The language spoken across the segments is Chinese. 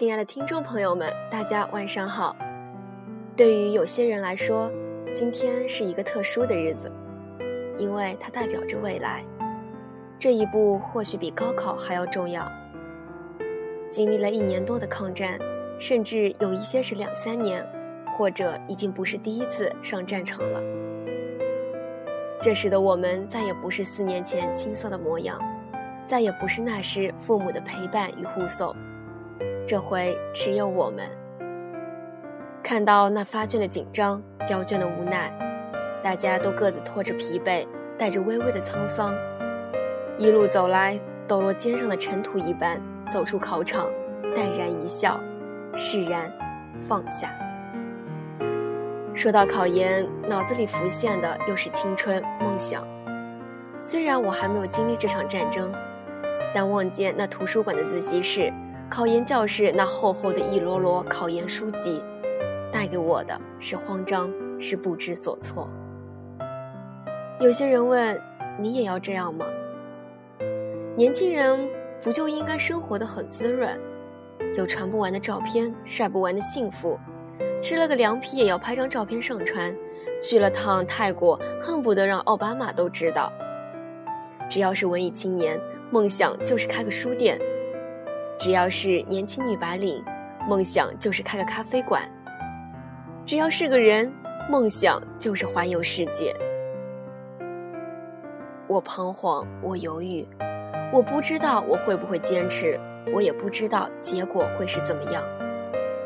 亲爱的听众朋友们，大家晚上好。对于有些人来说，今天是一个特殊的日子，因为它代表着未来。这一步或许比高考还要重要。经历了一年多的抗战，甚至有一些是两三年，或者已经不是第一次上战场了。这时的我们再也不是四年前青涩的模样，再也不是那时父母的陪伴与护送。这回只有我们。看到那发卷的紧张，交卷的无奈，大家都各自拖着疲惫，带着微微的沧桑，一路走来，抖落肩上的尘土一般，走出考场，淡然一笑，释然，放下。说到考研，脑子里浮现的又是青春梦想。虽然我还没有经历这场战争，但望见那图书馆的自习室、考研教室那厚厚的一摞摞考研书籍，带给我的是慌张，是不知所措。有些人问：“你也要这样吗？”年轻人不就应该生活的很滋润，有传不完的照片，晒不完的幸福。吃了个凉皮也要拍张照片上传，去了趟泰国恨不得让奥巴马都知道。只要是文艺青年，梦想就是开个书店；只要是年轻女白领，梦想就是开个咖啡馆；只要是个人，梦想就是环游世界。我彷徨，我犹豫，我不知道我会不会坚持，我也不知道结果会是怎么样，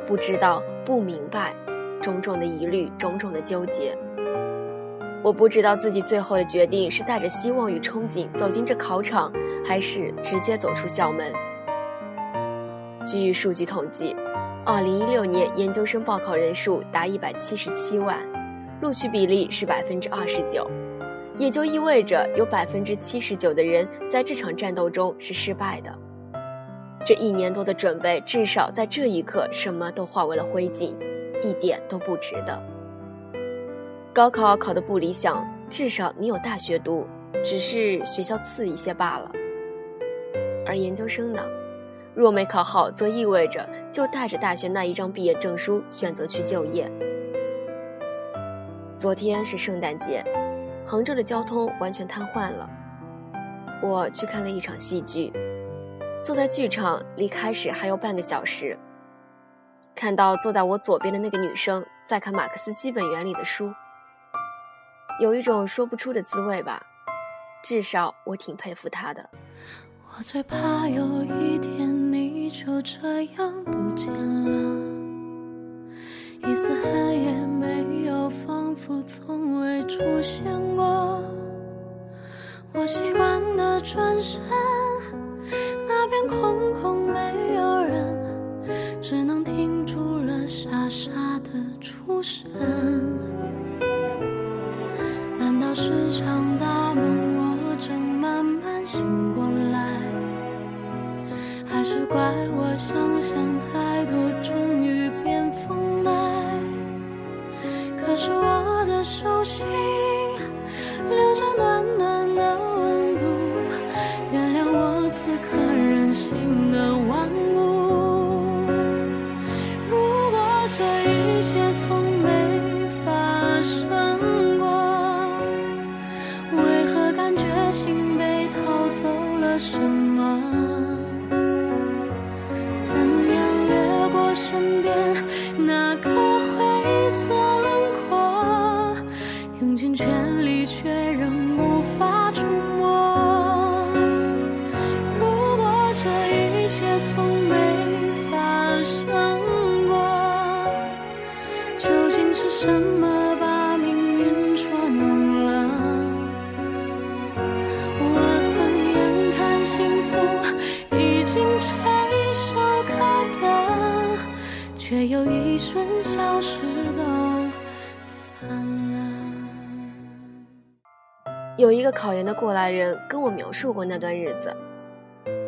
不知道。不明白，种种的疑虑，种种的纠结。我不知道自己最后的决定是带着希望与憧憬走进这考场，还是直接走出校门。据数据统计，二零一六年研究生报考人数达一百七十七万，录取比例是百分之二十九，也就意味着有百分之七十九的人在这场战斗中是失败的。这一年多的准备，至少在这一刻，什么都化为了灰烬，一点都不值得。高考考得不理想，至少你有大学读，只是学校次一些罢了。而研究生呢，若没考好，则意味着就带着大学那一张毕业证书选择去就业。昨天是圣诞节，杭州的交通完全瘫痪了。我去看了一场戏剧。坐在剧场，离开始还有半个小时。看到坐在我左边的那个女生在看马克思基本原理的书，有一种说不出的滋味吧。至少我挺佩服她的。我最怕有一天就这样不见了，一丝痕也没有，仿佛从未出现过。我习惯的转身。那边空空没有人，只能停住了傻傻的出神。难道是场却又一瞬消失都散了。有一个考研的过来人跟我描述过那段日子。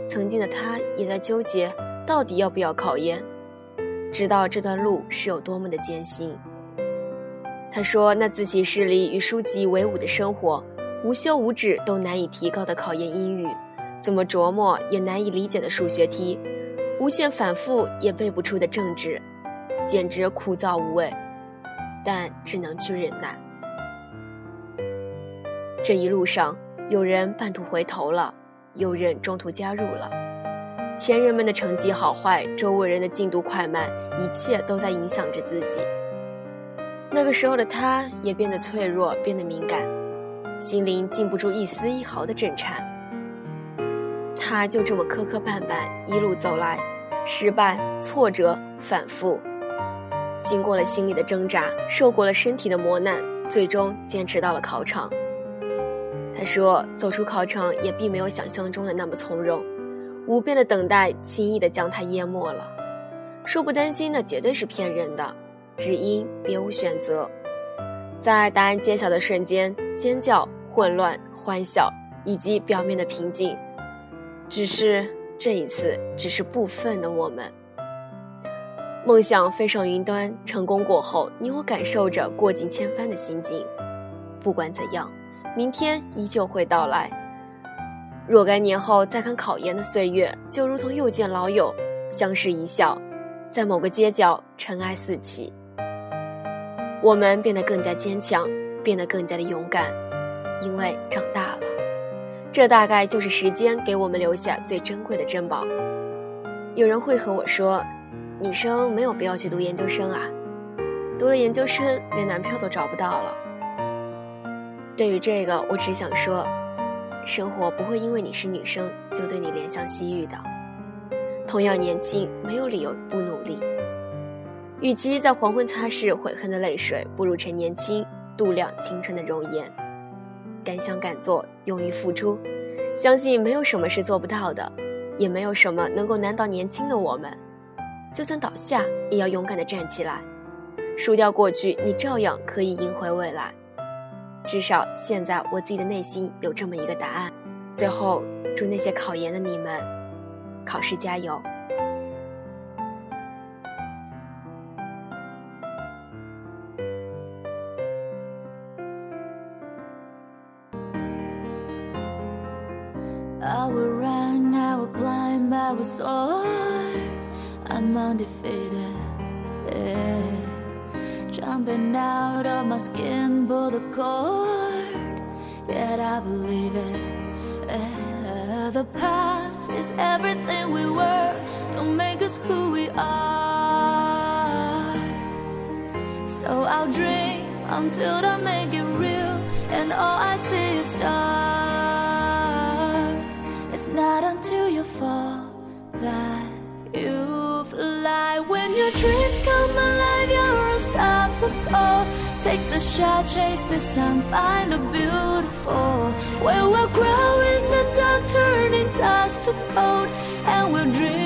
曾经的他也在纠结，到底要不要考研，知道这段路是有多么的艰辛。他说：“那自习室里与书籍为伍的生活，无休无止都难以提高的考研英语，怎么琢磨也难以理解的数学题，无限反复也背不出的政治，简直枯燥无味，但只能去忍耐。这一路上，有人半途回头了，有人中途加入了。前人们的成绩好坏，周围人的进度快慢，一切都在影响着自己。那个时候的他，也变得脆弱，变得敏感，心灵禁不住一丝一毫的震颤。他就这么磕磕绊绊一路走来，失败、挫折、反复，经过了心理的挣扎，受过了身体的磨难，最终坚持到了考场。他说：“走出考场也并没有想象中的那么从容，无边的等待轻易的将他淹没了。说不担心那绝对是骗人的，只因别无选择。在答案揭晓的瞬间，尖叫、混乱、欢笑以及表面的平静，只是这一次，只是部分的我们。梦想飞上云端，成功过后，你我感受着过尽千帆的心境。不管怎样。”明天依旧会到来。若干年后再看考研的岁月，就如同又见老友，相视一笑，在某个街角，尘埃四起。我们变得更加坚强，变得更加的勇敢，因为长大了。这大概就是时间给我们留下最珍贵的珍宝。有人会和我说：“女生没有必要去读研究生啊，读了研究生连男票都找不到了。”对于这个，我只想说，生活不会因为你是女生就对你怜香惜玉的。同样年轻，没有理由不努力。与其在黄昏擦拭悔恨的泪水，不如趁年轻度量青春的容颜。敢想敢做，勇于付出，相信没有什么是做不到的，也没有什么能够难倒年轻的我们。就算倒下，也要勇敢的站起来。输掉过去，你照样可以赢回未来。至少现在，我自己的内心有这么一个答案。最后，祝那些考研的你们，考试加油。Jumping out of my skin, pull the cord. Yet I believe it. The past is everything we were. Don't make us who we are. So I'll dream until I make it real, and all I see is stars. It's not until you fall that you fly. When your dreams come alive, you're unstoppable. Take the shot, chase the sun, find the beautiful. Where we'll grow in the dark, turning dust to gold, and we'll dream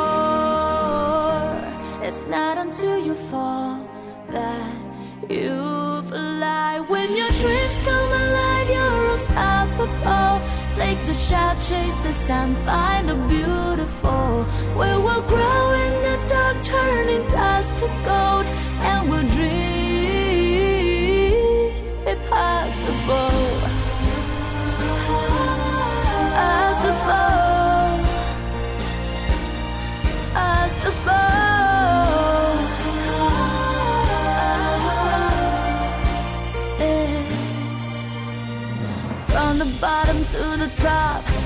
It's not until you fall that you fly. When your dreams come alive, you're unstoppable. Take the shot, chase the sun, find the beautiful. We will grow in the dark, turning dust to gold, and we'll dream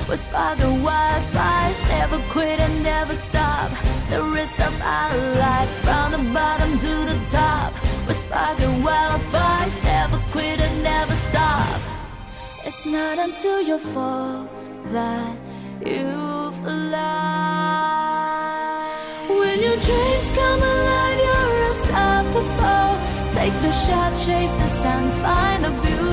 top, we're sparking wildfires. Never quit and never stop. The rest of our lives. From the bottom to the top, we're sparking wildfires. Never quit and never stop. It's not until you fall that you've fly. When your dreams come alive, you're unstoppable. Take the shot, chase the sun, find the beauty.